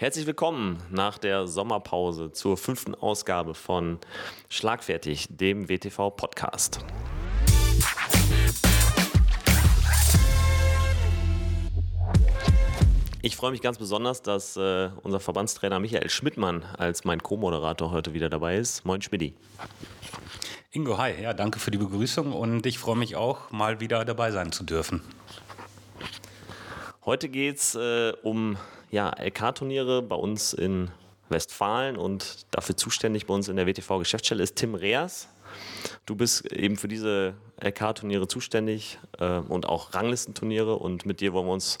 Herzlich willkommen nach der Sommerpause zur fünften Ausgabe von Schlagfertig, dem WTV-Podcast. Ich freue mich ganz besonders, dass äh, unser Verbandstrainer Michael Schmidtmann als mein Co-Moderator heute wieder dabei ist. Moin Schmidti. Ingo, hi. Ja, danke für die Begrüßung und ich freue mich auch, mal wieder dabei sein zu dürfen. Heute geht es äh, um ja, LK-Turniere bei uns in Westfalen und dafür zuständig bei uns in der WTV-Geschäftsstelle ist Tim Reas. Du bist eben für diese LK-Turniere zuständig äh, und auch Ranglistenturniere und mit dir wollen wir uns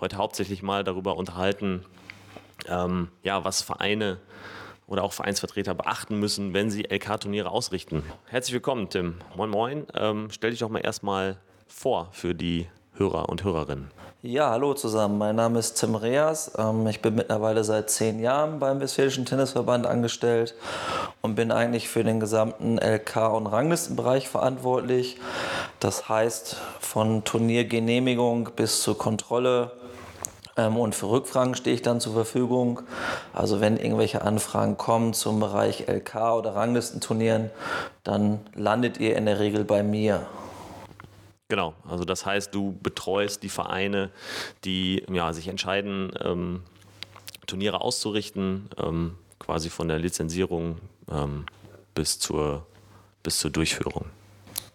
heute hauptsächlich mal darüber unterhalten, ähm, ja, was Vereine oder auch Vereinsvertreter beachten müssen, wenn sie LK-Turniere ausrichten. Herzlich willkommen, Tim. Moin, moin. Ähm, stell dich doch mal erstmal vor für die Hörer und Hörerinnen. Ja, hallo zusammen. Mein Name ist Tim Reas. Ähm, ich bin mittlerweile seit zehn Jahren beim Westfälischen Tennisverband angestellt und bin eigentlich für den gesamten LK- und Ranglistenbereich verantwortlich. Das heißt, von Turniergenehmigung bis zur Kontrolle ähm, und für Rückfragen stehe ich dann zur Verfügung. Also wenn irgendwelche Anfragen kommen zum Bereich LK oder Ranglistenturnieren, dann landet ihr in der Regel bei mir. Genau, also das heißt, du betreust die Vereine, die ja, sich entscheiden, ähm, Turniere auszurichten, ähm, quasi von der Lizenzierung ähm, bis, zur, bis zur Durchführung.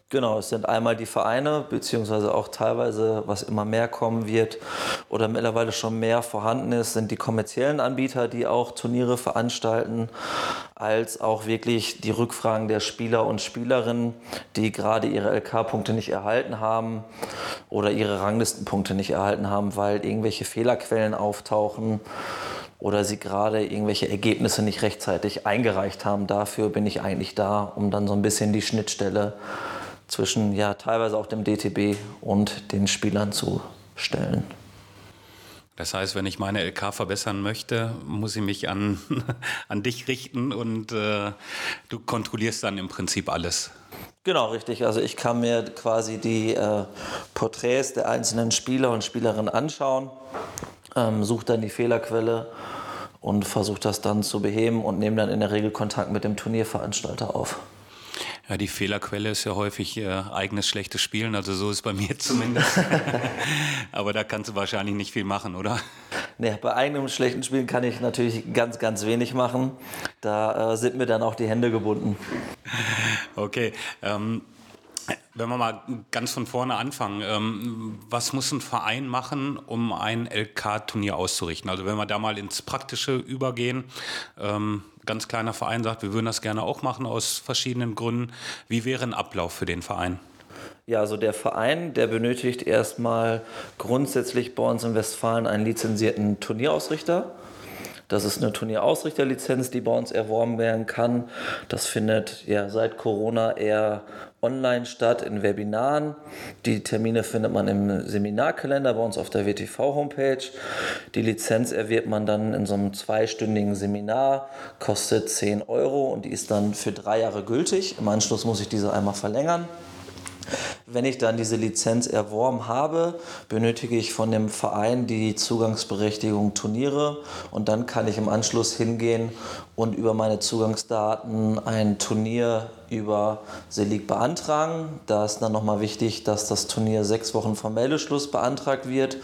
Genau, es sind einmal die Vereine, beziehungsweise auch teilweise, was immer mehr kommen wird oder mittlerweile schon mehr vorhanden ist, sind die kommerziellen Anbieter, die auch Turniere veranstalten, als auch wirklich die Rückfragen der Spieler und Spielerinnen, die gerade ihre LK-Punkte nicht erhalten haben oder ihre Ranglistenpunkte nicht erhalten haben, weil irgendwelche Fehlerquellen auftauchen oder sie gerade irgendwelche Ergebnisse nicht rechtzeitig eingereicht haben. Dafür bin ich eigentlich da, um dann so ein bisschen die Schnittstelle zwischen ja teilweise auch dem DTB und den Spielern zu stellen. Das heißt, wenn ich meine LK verbessern möchte, muss ich mich an, an dich richten und äh, du kontrollierst dann im Prinzip alles. Genau, richtig. Also ich kann mir quasi die äh, Porträts der einzelnen Spieler und Spielerinnen anschauen, ähm, suche dann die Fehlerquelle und versuche das dann zu beheben und nehme dann in der Regel Kontakt mit dem Turnierveranstalter auf. Ja, die Fehlerquelle ist ja häufig äh, eigenes schlechtes Spielen, also so ist es bei mir zumindest. Aber da kannst du wahrscheinlich nicht viel machen, oder? Nee, bei eigenem schlechten Spielen kann ich natürlich ganz, ganz wenig machen. Da äh, sind mir dann auch die Hände gebunden. Okay. Ähm, wenn wir mal ganz von vorne anfangen, ähm, was muss ein Verein machen, um ein LK-Turnier auszurichten? Also wenn wir da mal ins Praktische übergehen, ähm, ganz kleiner Verein sagt, wir würden das gerne auch machen aus verschiedenen Gründen. Wie wäre ein Ablauf für den Verein? Ja, also der Verein, der benötigt erstmal grundsätzlich bei uns in Westfalen einen lizenzierten Turnierausrichter. Das ist eine Turnierausrichterlizenz, die bei uns erworben werden kann. Das findet ja seit Corona eher online statt in Webinaren. Die Termine findet man im Seminarkalender bei uns auf der WTV-Homepage. Die Lizenz erwirbt man dann in so einem zweistündigen Seminar, kostet 10 Euro und die ist dann für drei Jahre gültig. Im Anschluss muss ich diese einmal verlängern. Wenn ich dann diese Lizenz erworben habe, benötige ich von dem Verein die Zugangsberechtigung Turniere und dann kann ich im Anschluss hingehen und über meine Zugangsdaten ein Turnier über Selig beantragen. Da ist dann nochmal wichtig, dass das Turnier sechs Wochen vor Meldeschluss beantragt wird.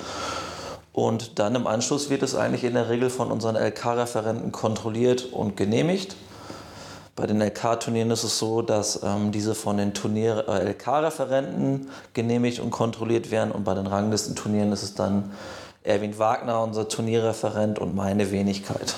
Und dann im Anschluss wird es eigentlich in der Regel von unseren LK-Referenten kontrolliert und genehmigt. Bei den LK-Turnieren ist es so, dass ähm, diese von den äh, LK-Referenten genehmigt und kontrolliert werden und bei den Ranglistenturnieren ist es dann Erwin Wagner, unser Turnierreferent und meine Wenigkeit.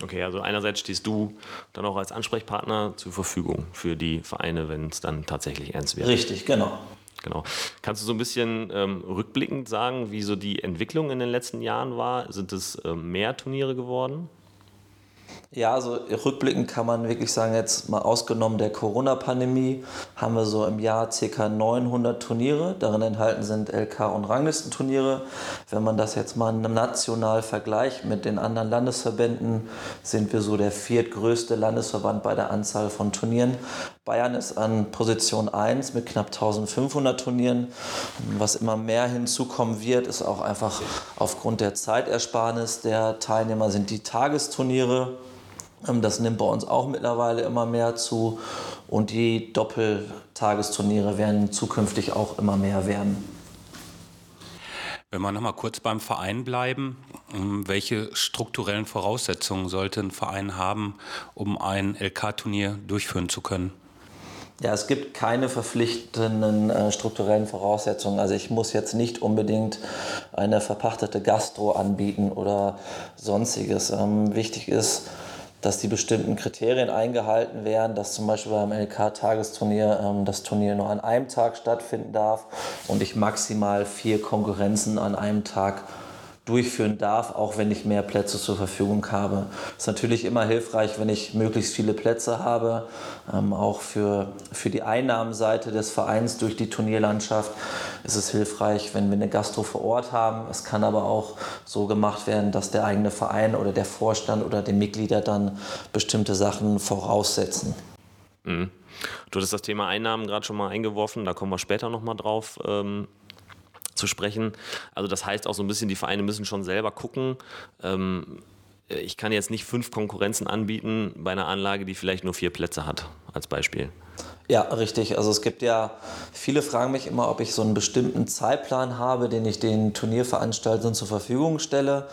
Okay, also einerseits stehst du dann auch als Ansprechpartner zur Verfügung für die Vereine, wenn es dann tatsächlich ernst wird. Richtig, genau. Genau. Kannst du so ein bisschen ähm, rückblickend sagen, wie so die Entwicklung in den letzten Jahren war? Sind es ähm, mehr Turniere geworden? Ja, also rückblickend kann man wirklich sagen, jetzt mal ausgenommen der Corona-Pandemie, haben wir so im Jahr ca. 900 Turniere. Darin enthalten sind LK- und Ranglistenturniere. Wenn man das jetzt mal national vergleicht mit den anderen Landesverbänden, sind wir so der viertgrößte Landesverband bei der Anzahl von Turnieren. Bayern ist an Position 1 mit knapp 1500 Turnieren. Was immer mehr hinzukommen wird, ist auch einfach aufgrund der Zeitersparnis der Teilnehmer sind die Tagesturniere. Ähm, das nimmt bei uns auch mittlerweile immer mehr zu und die Doppeltagesturniere werden zukünftig auch immer mehr werden. Wenn wir nochmal kurz beim Verein bleiben, ähm, welche strukturellen Voraussetzungen sollte ein Verein haben, um ein LK-Turnier durchführen zu können? Ja, es gibt keine verpflichtenden äh, strukturellen Voraussetzungen. Also ich muss jetzt nicht unbedingt eine verpachtete Gastro anbieten oder sonstiges. Ähm, wichtig ist, dass die bestimmten Kriterien eingehalten werden, dass zum Beispiel beim LK-Tagesturnier ähm, das Turnier nur an einem Tag stattfinden darf und ich maximal vier Konkurrenzen an einem Tag durchführen darf, auch wenn ich mehr Plätze zur Verfügung habe. Es ist natürlich immer hilfreich, wenn ich möglichst viele Plätze habe, ähm, auch für, für die Einnahmenseite des Vereins durch die Turnierlandschaft ist es hilfreich, wenn wir eine Gastro vor Ort haben. Es kann aber auch so gemacht werden, dass der eigene Verein oder der Vorstand oder die Mitglieder dann bestimmte Sachen voraussetzen. Mhm. Du hattest das Thema Einnahmen gerade schon mal eingeworfen, da kommen wir später nochmal drauf. Ähm zu sprechen. Also das heißt auch so ein bisschen, die Vereine müssen schon selber gucken. Ähm, ich kann jetzt nicht fünf Konkurrenzen anbieten bei einer Anlage, die vielleicht nur vier Plätze hat, als Beispiel. Ja, richtig. Also es gibt ja, viele fragen mich immer, ob ich so einen bestimmten Zeitplan habe, den ich den Turnierveranstaltern zur Verfügung stelle,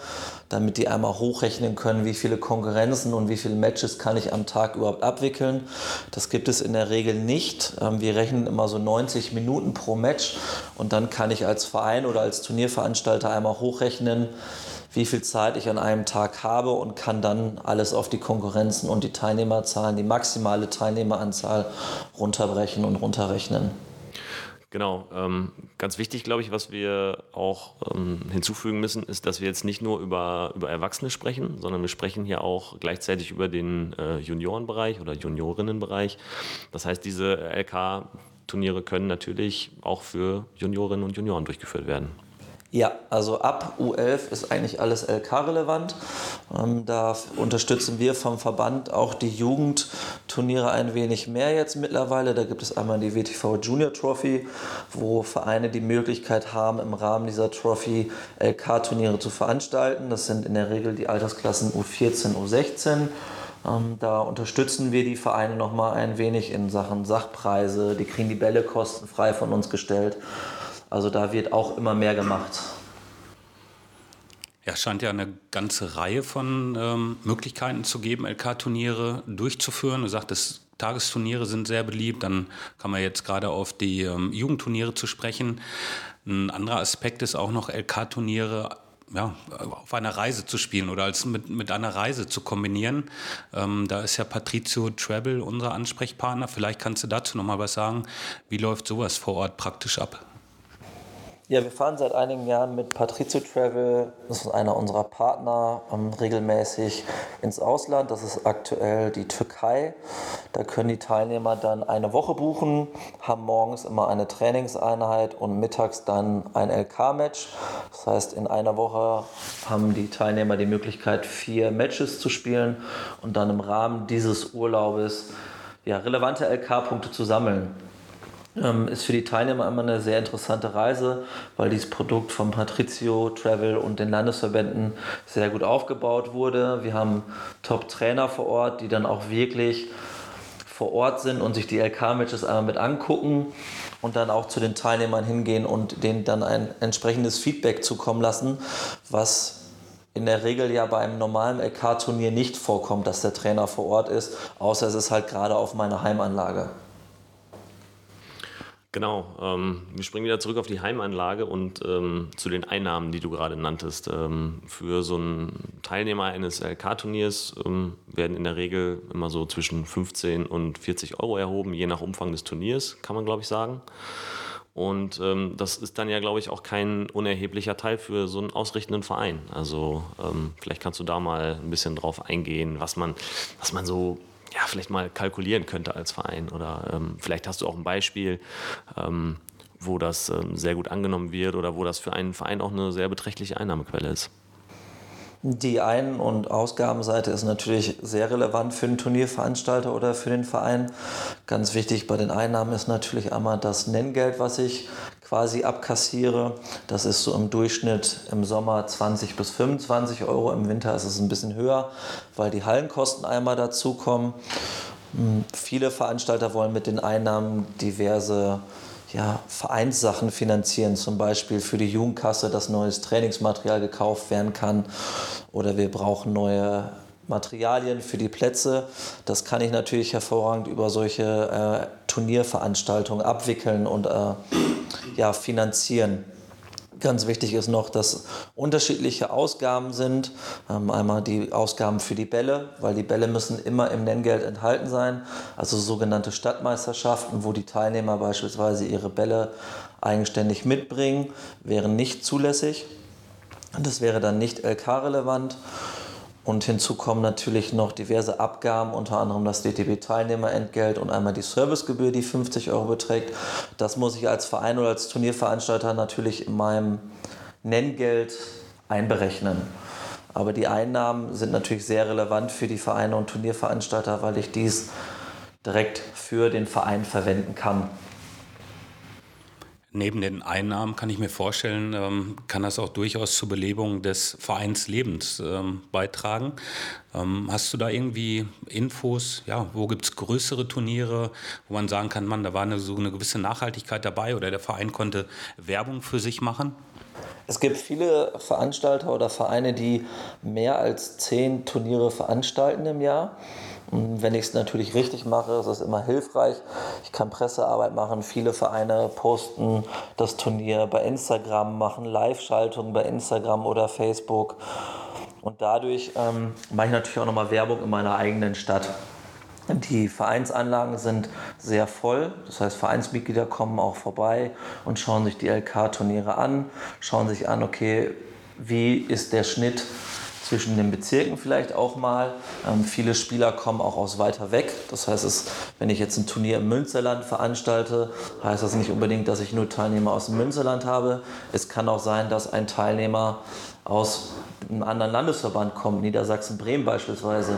damit die einmal hochrechnen können, wie viele Konkurrenzen und wie viele Matches kann ich am Tag überhaupt abwickeln. Das gibt es in der Regel nicht. Ähm, wir rechnen immer so 90 Minuten pro Match und dann kann ich als Verein oder als Turnierveranstalter einmal hochrechnen, wie viel Zeit ich an einem Tag habe und kann dann alles auf die Konkurrenzen und die Teilnehmerzahlen, die maximale Teilnehmeranzahl runterbrechen und runterrechnen. Genau, ähm, ganz wichtig, glaube ich, was wir auch ähm, hinzufügen müssen, ist, dass wir jetzt nicht nur über, über Erwachsene sprechen, sondern wir sprechen hier auch gleichzeitig über den äh, Juniorenbereich oder Juniorinnenbereich. Das heißt, diese LK-Turniere können natürlich auch für Juniorinnen und Junioren durchgeführt werden. Ja, also ab U11 ist eigentlich alles LK-relevant. Ähm, da unterstützen wir vom Verband auch die Jugendturniere ein wenig mehr jetzt mittlerweile. Da gibt es einmal die WTV Junior Trophy, wo Vereine die Möglichkeit haben, im Rahmen dieser Trophy LK-Turniere zu veranstalten. Das sind in der Regel die Altersklassen U14, U16. Ähm, da unterstützen wir die Vereine nochmal ein wenig in Sachen Sachpreise. Die kriegen die Bälle kostenfrei von uns gestellt. Also da wird auch immer mehr gemacht. Ja, es scheint ja eine ganze Reihe von ähm, Möglichkeiten zu geben, LK-Turniere durchzuführen. Du sagtest, Tagesturniere sind sehr beliebt. Dann kann man jetzt gerade auf die ähm, Jugendturniere zu sprechen. Ein anderer Aspekt ist auch noch LK-Turniere ja, auf einer Reise zu spielen oder als mit, mit einer Reise zu kombinieren. Ähm, da ist ja Patrizio Travel unser Ansprechpartner. Vielleicht kannst du dazu noch mal was sagen. Wie läuft sowas vor Ort praktisch ab? Ja, wir fahren seit einigen Jahren mit Patrizio Travel, das ist einer unserer Partner, ähm, regelmäßig ins Ausland. Das ist aktuell die Türkei. Da können die Teilnehmer dann eine Woche buchen, haben morgens immer eine Trainingseinheit und mittags dann ein LK-Match. Das heißt, in einer Woche haben die Teilnehmer die Möglichkeit, vier Matches zu spielen und dann im Rahmen dieses Urlaubes ja, relevante LK-Punkte zu sammeln. Ähm, ist für die Teilnehmer immer eine sehr interessante Reise, weil dieses Produkt vom Patrizio Travel und den Landesverbänden sehr gut aufgebaut wurde. Wir haben Top-Trainer vor Ort, die dann auch wirklich vor Ort sind und sich die LK-Matches einmal mit angucken und dann auch zu den Teilnehmern hingehen und denen dann ein entsprechendes Feedback zukommen lassen, was in der Regel ja bei einem normalen LK-Turnier nicht vorkommt, dass der Trainer vor Ort ist, außer es ist halt gerade auf meiner Heimanlage. Genau, ähm, wir springen wieder zurück auf die Heimanlage und ähm, zu den Einnahmen, die du gerade nanntest. Ähm, für so einen Teilnehmer eines LK-Turniers ähm, werden in der Regel immer so zwischen 15 und 40 Euro erhoben, je nach Umfang des Turniers, kann man glaube ich sagen. Und ähm, das ist dann ja, glaube ich, auch kein unerheblicher Teil für so einen ausrichtenden Verein. Also ähm, vielleicht kannst du da mal ein bisschen drauf eingehen, was man, was man so ja, vielleicht mal kalkulieren könnte als Verein. Oder ähm, vielleicht hast du auch ein Beispiel, ähm, wo das ähm, sehr gut angenommen wird oder wo das für einen Verein auch eine sehr beträchtliche Einnahmequelle ist. Die Ein- und Ausgabenseite ist natürlich sehr relevant für den Turnierveranstalter oder für den Verein. Ganz wichtig bei den Einnahmen ist natürlich einmal das Nenngeld, was ich quasi abkassiere. Das ist so im Durchschnitt im Sommer 20 bis 25 Euro. Im Winter ist es ein bisschen höher, weil die Hallenkosten einmal dazukommen. Hm, viele Veranstalter wollen mit den Einnahmen diverse ja, Vereinssachen finanzieren, zum Beispiel für die Jugendkasse, dass neues Trainingsmaterial gekauft werden kann oder wir brauchen neue Materialien für die Plätze. Das kann ich natürlich hervorragend über solche äh, Turnierveranstaltungen abwickeln und äh, ja, finanzieren. Ganz wichtig ist noch, dass unterschiedliche Ausgaben sind. Ähm, einmal die Ausgaben für die Bälle, weil die Bälle müssen immer im Nenngeld enthalten sein. Also sogenannte Stadtmeisterschaften, wo die Teilnehmer beispielsweise ihre Bälle eigenständig mitbringen, wären nicht zulässig. Das wäre dann nicht LK-relevant. Und hinzu kommen natürlich noch diverse Abgaben, unter anderem das DTB-Teilnehmerentgelt und einmal die Servicegebühr, die 50 Euro beträgt. Das muss ich als Verein oder als Turnierveranstalter natürlich in meinem Nenngeld einberechnen. Aber die Einnahmen sind natürlich sehr relevant für die Vereine und Turnierveranstalter, weil ich dies direkt für den Verein verwenden kann. Neben den Einnahmen kann ich mir vorstellen, ähm, kann das auch durchaus zur Belebung des Vereinslebens ähm, beitragen. Ähm, hast du da irgendwie Infos? Ja, wo gibt es größere Turniere, wo man sagen kann, man, da war eine, so eine gewisse Nachhaltigkeit dabei oder der Verein konnte Werbung für sich machen? Es gibt viele Veranstalter oder Vereine, die mehr als zehn Turniere veranstalten im Jahr. Wenn ich es natürlich richtig mache, ist es immer hilfreich. Ich kann Pressearbeit machen. Viele Vereine posten das Turnier bei Instagram, machen Live-Schaltungen bei Instagram oder Facebook. Und dadurch ähm, mache ich natürlich auch nochmal Werbung in meiner eigenen Stadt. Die Vereinsanlagen sind sehr voll, das heißt Vereinsmitglieder kommen auch vorbei und schauen sich die LK-Turniere an, schauen sich an, okay, wie ist der Schnitt zwischen den Bezirken vielleicht auch mal. Ähm, viele Spieler kommen auch aus weiter weg. Das heißt, es, wenn ich jetzt ein Turnier im Münsterland veranstalte, heißt das nicht unbedingt, dass ich nur Teilnehmer aus dem Münsterland habe. Es kann auch sein, dass ein Teilnehmer aus einem anderen Landesverband kommt, Niedersachsen-Bremen beispielsweise.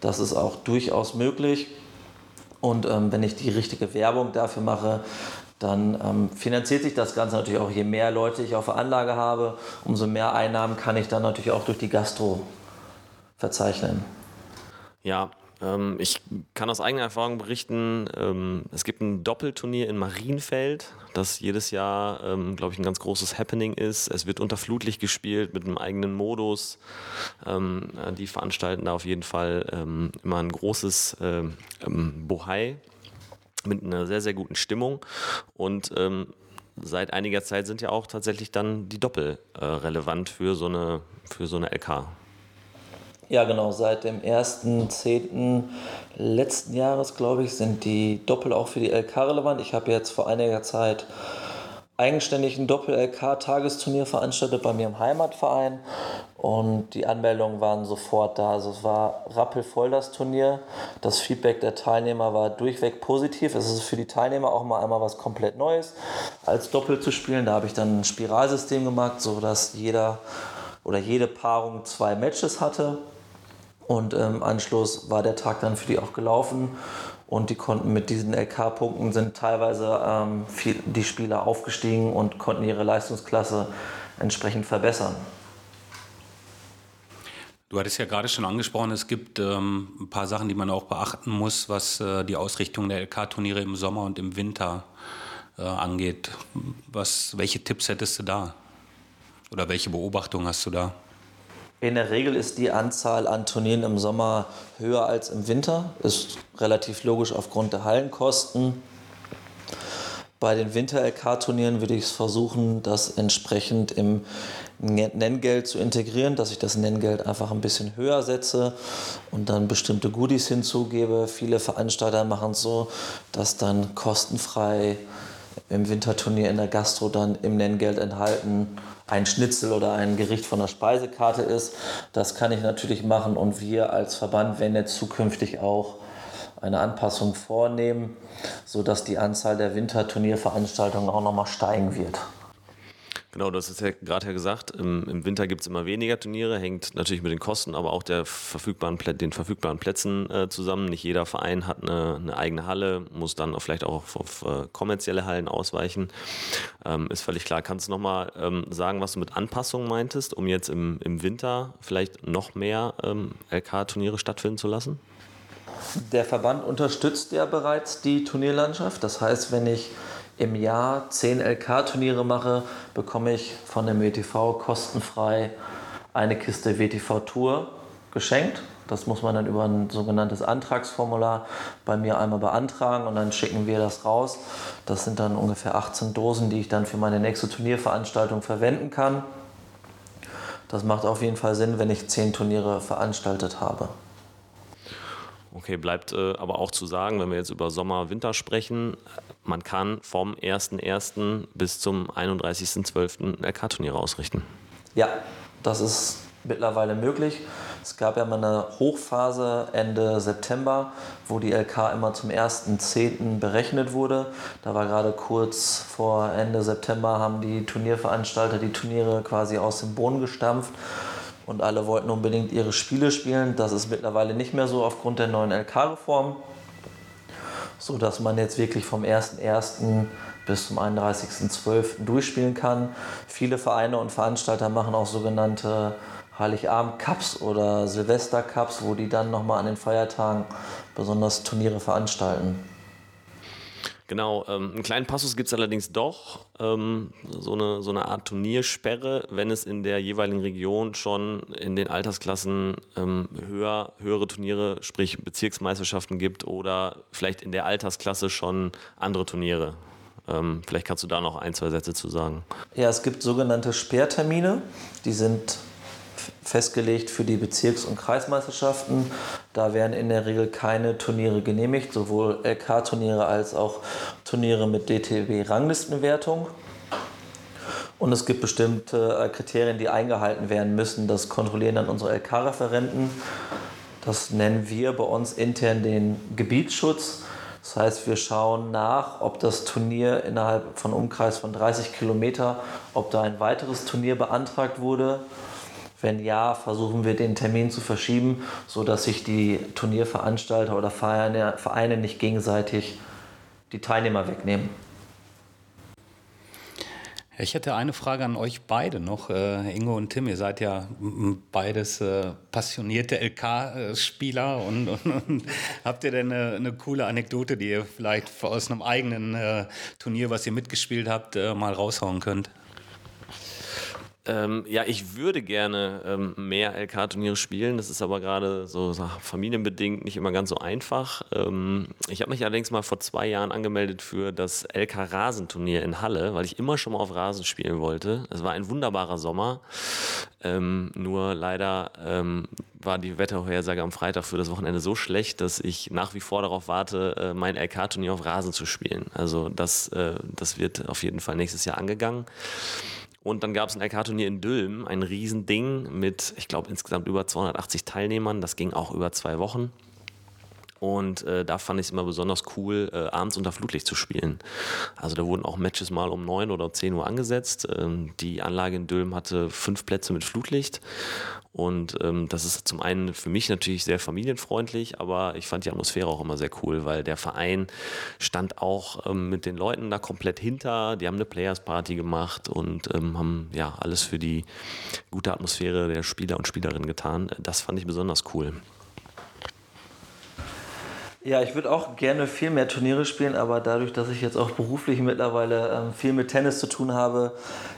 Das ist auch durchaus möglich. Und ähm, wenn ich die richtige Werbung dafür mache, dann ähm, finanziert sich das Ganze natürlich auch. Je mehr Leute ich auf der Anlage habe, umso mehr Einnahmen kann ich dann natürlich auch durch die Gastro verzeichnen. Ja, ähm, ich kann aus eigener Erfahrung berichten, ähm, es gibt ein Doppelturnier in Marienfeld, das jedes Jahr, ähm, glaube ich, ein ganz großes Happening ist. Es wird unter Flutlicht gespielt mit einem eigenen Modus. Ähm, äh, die veranstalten da auf jeden Fall ähm, immer ein großes ähm, Bohai mit einer sehr, sehr guten Stimmung. Und ähm, seit einiger Zeit sind ja auch tatsächlich dann die Doppel äh, relevant für so eine, für so eine LK. Ja, genau. Seit dem 1.10. letzten Jahres, glaube ich, sind die Doppel auch für die LK relevant. Ich habe jetzt vor einiger Zeit eigenständig ein Doppel-LK-Tagesturnier veranstaltet bei mir im Heimatverein und die Anmeldungen waren sofort da. Also es war rappelvoll das Turnier. Das Feedback der Teilnehmer war durchweg positiv. Es ist für die Teilnehmer auch mal einmal was komplett Neues, als Doppel zu spielen. Da habe ich dann ein Spiralsystem gemacht, sodass jeder oder jede Paarung zwei Matches hatte. Und im Anschluss war der Tag dann für die auch gelaufen und die konnten mit diesen LK-Punkten sind teilweise ähm, viel, die Spieler aufgestiegen und konnten ihre Leistungsklasse entsprechend verbessern. Du hattest ja gerade schon angesprochen, es gibt ähm, ein paar Sachen, die man auch beachten muss, was äh, die Ausrichtung der LK-Turniere im Sommer und im Winter äh, angeht. Was, welche Tipps hättest du da? Oder welche Beobachtungen hast du da? In der Regel ist die Anzahl an Turnieren im Sommer höher als im Winter. Ist relativ logisch aufgrund der Hallenkosten. Bei den Winter-LK-Turnieren würde ich es versuchen, das entsprechend im Nenngeld zu integrieren, dass ich das Nenngeld einfach ein bisschen höher setze und dann bestimmte Goodies hinzugebe. Viele Veranstalter machen es so, dass dann kostenfrei im Winterturnier in der Gastro dann im Nenngeld enthalten ein Schnitzel oder ein Gericht von der Speisekarte ist. Das kann ich natürlich machen und wir als Verband werden jetzt zukünftig auch eine Anpassung vornehmen, sodass die Anzahl der Winterturnierveranstaltungen auch nochmal steigen wird. Genau, du hast es ja gerade ja gesagt, im, im Winter gibt es immer weniger Turniere, hängt natürlich mit den Kosten, aber auch der verfügbaren, den verfügbaren Plätzen äh, zusammen. Nicht jeder Verein hat eine, eine, eigene Halle, muss dann vielleicht auch auf, auf äh, kommerzielle Hallen ausweichen. Ähm, ist völlig klar. Kannst du nochmal ähm, sagen, was du mit Anpassungen meintest, um jetzt im, im Winter vielleicht noch mehr ähm, LK-Turniere stattfinden zu lassen? Der Verband unterstützt ja bereits die Turnierlandschaft. Das heißt, wenn ich im Jahr 10 LK-Turniere mache, bekomme ich von dem WTV kostenfrei eine Kiste WTV Tour geschenkt. Das muss man dann über ein sogenanntes Antragsformular bei mir einmal beantragen und dann schicken wir das raus. Das sind dann ungefähr 18 Dosen, die ich dann für meine nächste Turnierveranstaltung verwenden kann. Das macht auf jeden Fall Sinn, wenn ich 10 Turniere veranstaltet habe. Okay, bleibt äh, aber auch zu sagen, wenn wir jetzt über Sommer, Winter sprechen, man kann vom 1.1. bis zum 31.12. LK-Turniere ausrichten. Ja, das ist mittlerweile möglich. Es gab ja mal eine Hochphase Ende September, wo die LK immer zum 1.10. berechnet wurde. Da war gerade kurz vor Ende September, haben die Turnierveranstalter die Turniere quasi aus dem Boden gestampft und alle wollten unbedingt ihre Spiele spielen. Das ist mittlerweile nicht mehr so aufgrund der neuen LK-Reform so dass man jetzt wirklich vom 1.1. bis zum 31.12. durchspielen kann. Viele Vereine und Veranstalter machen auch sogenannte Heiligabend-Cups oder Silvester-Cups, wo die dann nochmal an den Feiertagen besonders Turniere veranstalten. Genau, ähm, einen kleinen Passus gibt es allerdings doch, ähm, so, eine, so eine Art Turniersperre, wenn es in der jeweiligen Region schon in den Altersklassen ähm, höher, höhere Turniere, sprich Bezirksmeisterschaften gibt oder vielleicht in der Altersklasse schon andere Turniere. Ähm, vielleicht kannst du da noch ein, zwei Sätze zu sagen. Ja, es gibt sogenannte Sperrtermine, die sind festgelegt für die Bezirks- und Kreismeisterschaften. Da werden in der Regel keine Turniere genehmigt, sowohl LK-Turniere als auch Turniere mit DTB-Ranglistenwertung. Und es gibt bestimmte äh, Kriterien, die eingehalten werden müssen. Das kontrollieren dann unsere LK-Referenten. Das nennen wir bei uns intern den Gebietsschutz. Das heißt, wir schauen nach, ob das Turnier innerhalb von Umkreis von 30 Kilometer, ob da ein weiteres Turnier beantragt wurde wenn ja, versuchen wir den Termin zu verschieben, sodass sich die Turnierveranstalter oder Vereine, nicht gegenseitig die Teilnehmer wegnehmen. Ich hätte eine Frage an euch beide noch, äh, Ingo und Tim. Ihr seid ja beides äh, passionierte LK-Spieler und, und, und, habt ihr denn eine, eine, coole Anekdote, die ihr vielleicht aus einem eigenen äh, Turnier, was ihr mitgespielt habt, äh, mal raushauen könnt? Ähm, ja, ich würde gerne ähm, mehr LK-Turniere spielen. Das ist aber gerade so, so, familienbedingt nicht immer ganz so einfach. Ähm, ich habe mich allerdings mal vor zwei Jahren angemeldet für das LK-Rasenturnier in Halle, weil ich immer schon mal auf Rasen spielen wollte. Es war ein wunderbarer Sommer. Ähm, nur leider ähm, war die Wettervorhersage am Freitag für das Wochenende so schlecht, dass ich nach wie vor darauf warte, äh, mein LK-Turnier auf Rasen zu spielen. Also das, äh, das wird auf jeden Fall nächstes Jahr angegangen. Und dann gab es ein LK-Turnier in Dülmen, ein Riesending mit, ich glaube, insgesamt über 280 Teilnehmern. Das ging auch über zwei Wochen. Und äh, da fand ich es immer besonders cool, äh, abends unter Flutlicht zu spielen. Also da wurden auch Matches mal um 9 oder 10 Uhr angesetzt. Ähm, die Anlage in Dülmen hatte fünf Plätze mit Flutlicht. Und ähm, das ist zum einen für mich natürlich sehr familienfreundlich, aber ich fand die Atmosphäre auch immer sehr cool, weil der Verein stand auch ähm, mit den Leuten da komplett hinter. Die haben eine Players Party gemacht und ähm, haben ja alles für die gute Atmosphäre der Spieler und Spielerinnen getan. Das fand ich besonders cool. Ja, ich würde auch gerne viel mehr Turniere spielen, aber dadurch, dass ich jetzt auch beruflich mittlerweile ähm, viel mit Tennis zu tun habe,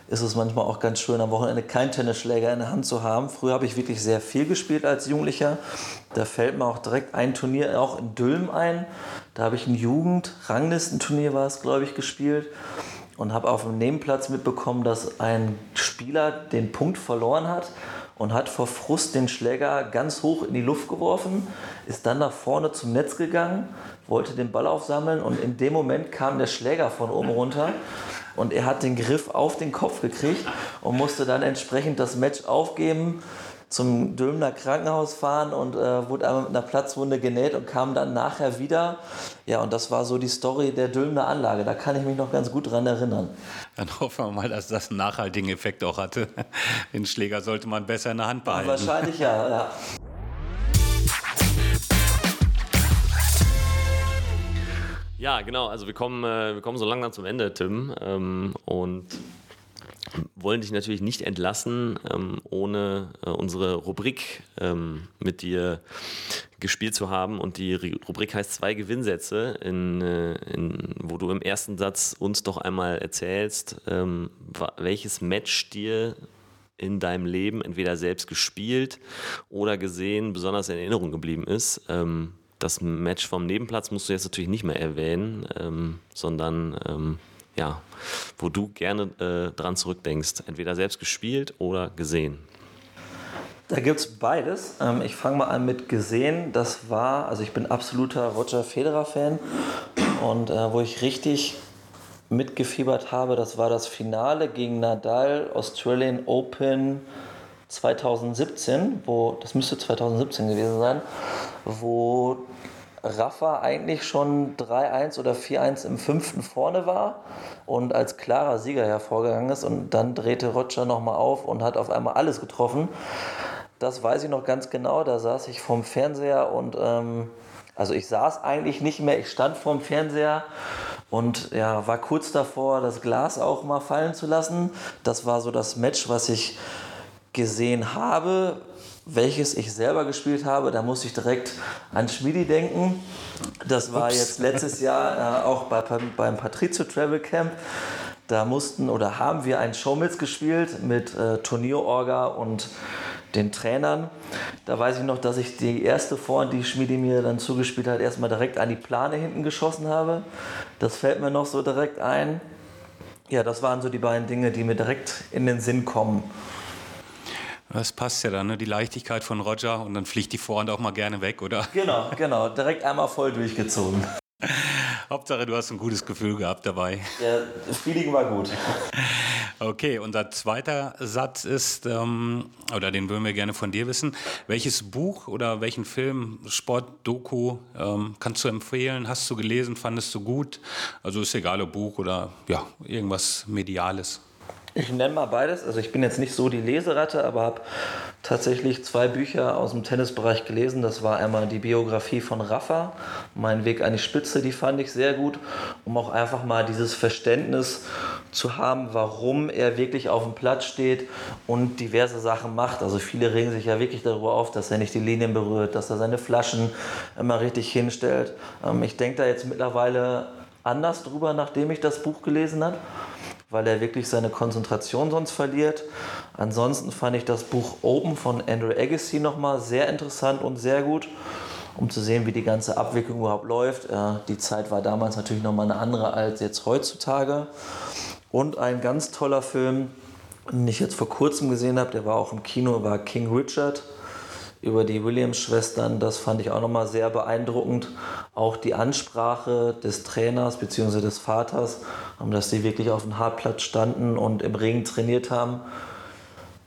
ist es manchmal auch ganz schön, am Wochenende keinen Tennisschläger in der Hand zu haben. Früher habe ich wirklich sehr viel gespielt als Jugendlicher. Da fällt mir auch direkt ein Turnier auch in Dülmen ein. Da habe ich ein Jugend-Ranglistenturnier, war es, glaube ich, gespielt und habe auf dem Nebenplatz mitbekommen, dass ein Spieler den Punkt verloren hat und hat vor Frust den Schläger ganz hoch in die Luft geworfen, ist dann nach vorne zum Netz gegangen, wollte den Ball aufsammeln und in dem Moment kam der Schläger von oben runter und er hat den Griff auf den Kopf gekriegt und musste dann entsprechend das Match aufgeben zum Dülmner Krankenhaus fahren und äh, wurde einmal mit einer Platzwunde genäht und kam dann nachher wieder. Ja, und das war so die Story der Dülmner Anlage. Da kann ich mich noch ganz gut dran erinnern. Dann hoffen wir mal, dass das einen nachhaltigen Effekt auch hatte. Den Schläger sollte man besser in der Hand behalten. Wahrscheinlich ja, ja. Ja, genau. Also wir kommen, äh, wir kommen so langsam zum Ende, Tim. Ähm, und wollen dich natürlich nicht entlassen, ähm, ohne äh, unsere Rubrik ähm, mit dir gespielt zu haben. Und die Rubrik heißt zwei Gewinnsätze, in, äh, in, wo du im ersten Satz uns doch einmal erzählst, ähm, welches Match dir in deinem Leben entweder selbst gespielt oder gesehen besonders in Erinnerung geblieben ist. Ähm, das Match vom Nebenplatz musst du jetzt natürlich nicht mehr erwähnen, ähm, sondern ähm, ja, wo du gerne äh, dran zurückdenkst? Entweder selbst gespielt oder gesehen? Da gibt es beides. Ähm, ich fange mal an mit gesehen. Das war, also ich bin absoluter Roger Federer-Fan und äh, wo ich richtig mitgefiebert habe, das war das Finale gegen Nadal Australian Open 2017, wo, das müsste 2017 gewesen sein, wo Rafa eigentlich schon 3-1 oder 4-1 im fünften vorne war und als klarer Sieger hervorgegangen ist. Und dann drehte Roger nochmal auf und hat auf einmal alles getroffen. Das weiß ich noch ganz genau. Da saß ich vorm Fernseher und ähm, also ich saß eigentlich nicht mehr, ich stand vorm Fernseher und ja, war kurz davor, das Glas auch mal fallen zu lassen. Das war so das Match, was ich gesehen habe welches ich selber gespielt habe. Da muss ich direkt an Schmidi denken. Das war Ups. jetzt letztes Jahr äh, auch bei, beim Patrizio Travel Camp. Da mussten oder haben wir ein Showmits gespielt mit äh, Turnierorga und den Trainern. Da weiß ich noch, dass ich die erste Vorhand, die Schmidi mir dann zugespielt hat, erstmal direkt an die Plane hinten geschossen habe. Das fällt mir noch so direkt ein. Ja, das waren so die beiden Dinge, die mir direkt in den Sinn kommen. Das passt ja dann, ne? die Leichtigkeit von Roger und dann fliegt die Vorhand auch mal gerne weg, oder? Genau, genau. Direkt einmal voll durchgezogen. Hauptsache, du hast ein gutes Gefühl gehabt dabei. Ja, das Feeling war gut. Okay, unser zweiter Satz ist, ähm, oder den würden wir gerne von dir wissen. Welches Buch oder welchen Film, Sport, Doku ähm, kannst du empfehlen? Hast du gelesen? Fandest du gut? Also ist egal, ob Buch oder ja, irgendwas Mediales. Ich nenne mal beides. Also ich bin jetzt nicht so die Leseratte, aber habe tatsächlich zwei Bücher aus dem Tennisbereich gelesen. Das war einmal die Biografie von Rafa, Mein Weg an die Spitze, die fand ich sehr gut, um auch einfach mal dieses Verständnis zu haben, warum er wirklich auf dem Platz steht und diverse Sachen macht. Also viele regen sich ja wirklich darüber auf, dass er nicht die Linien berührt, dass er seine Flaschen immer richtig hinstellt. Ähm, ich denke da jetzt mittlerweile anders drüber, nachdem ich das Buch gelesen habe weil er wirklich seine Konzentration sonst verliert. Ansonsten fand ich das Buch Open von Andrew Agassi nochmal sehr interessant und sehr gut, um zu sehen, wie die ganze Abwicklung überhaupt läuft. die Zeit war damals natürlich nochmal eine andere als jetzt heutzutage. Und ein ganz toller Film, den ich jetzt vor kurzem gesehen habe, der war auch im Kino, war King Richard über die Williams-Schwestern. Das fand ich auch nochmal sehr beeindruckend. Auch die Ansprache des Trainers bzw. des Vaters, dass sie wirklich auf dem Hartplatz standen und im Regen trainiert haben,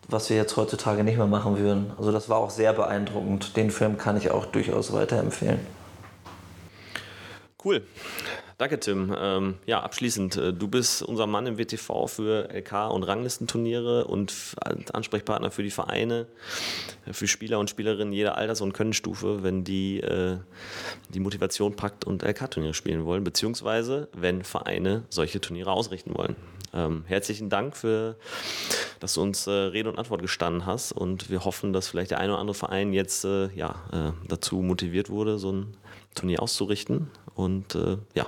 was wir jetzt heutzutage nicht mehr machen würden. Also das war auch sehr beeindruckend. Den Film kann ich auch durchaus weiterempfehlen. Cool. Danke, Tim. Ähm, ja, abschließend, äh, du bist unser Mann im WTV für LK- und Ranglistenturniere und Ansprechpartner für die Vereine, äh, für Spieler und Spielerinnen jeder Alters- und Könnenstufe, wenn die äh, die Motivation packt und LK-Turniere spielen wollen, beziehungsweise wenn Vereine solche Turniere ausrichten wollen. Ähm, herzlichen Dank für, dass du uns äh, Rede und Antwort gestanden hast und wir hoffen, dass vielleicht der eine oder andere Verein jetzt äh, ja, dazu motiviert wurde, so ein Turnier auszurichten und ja,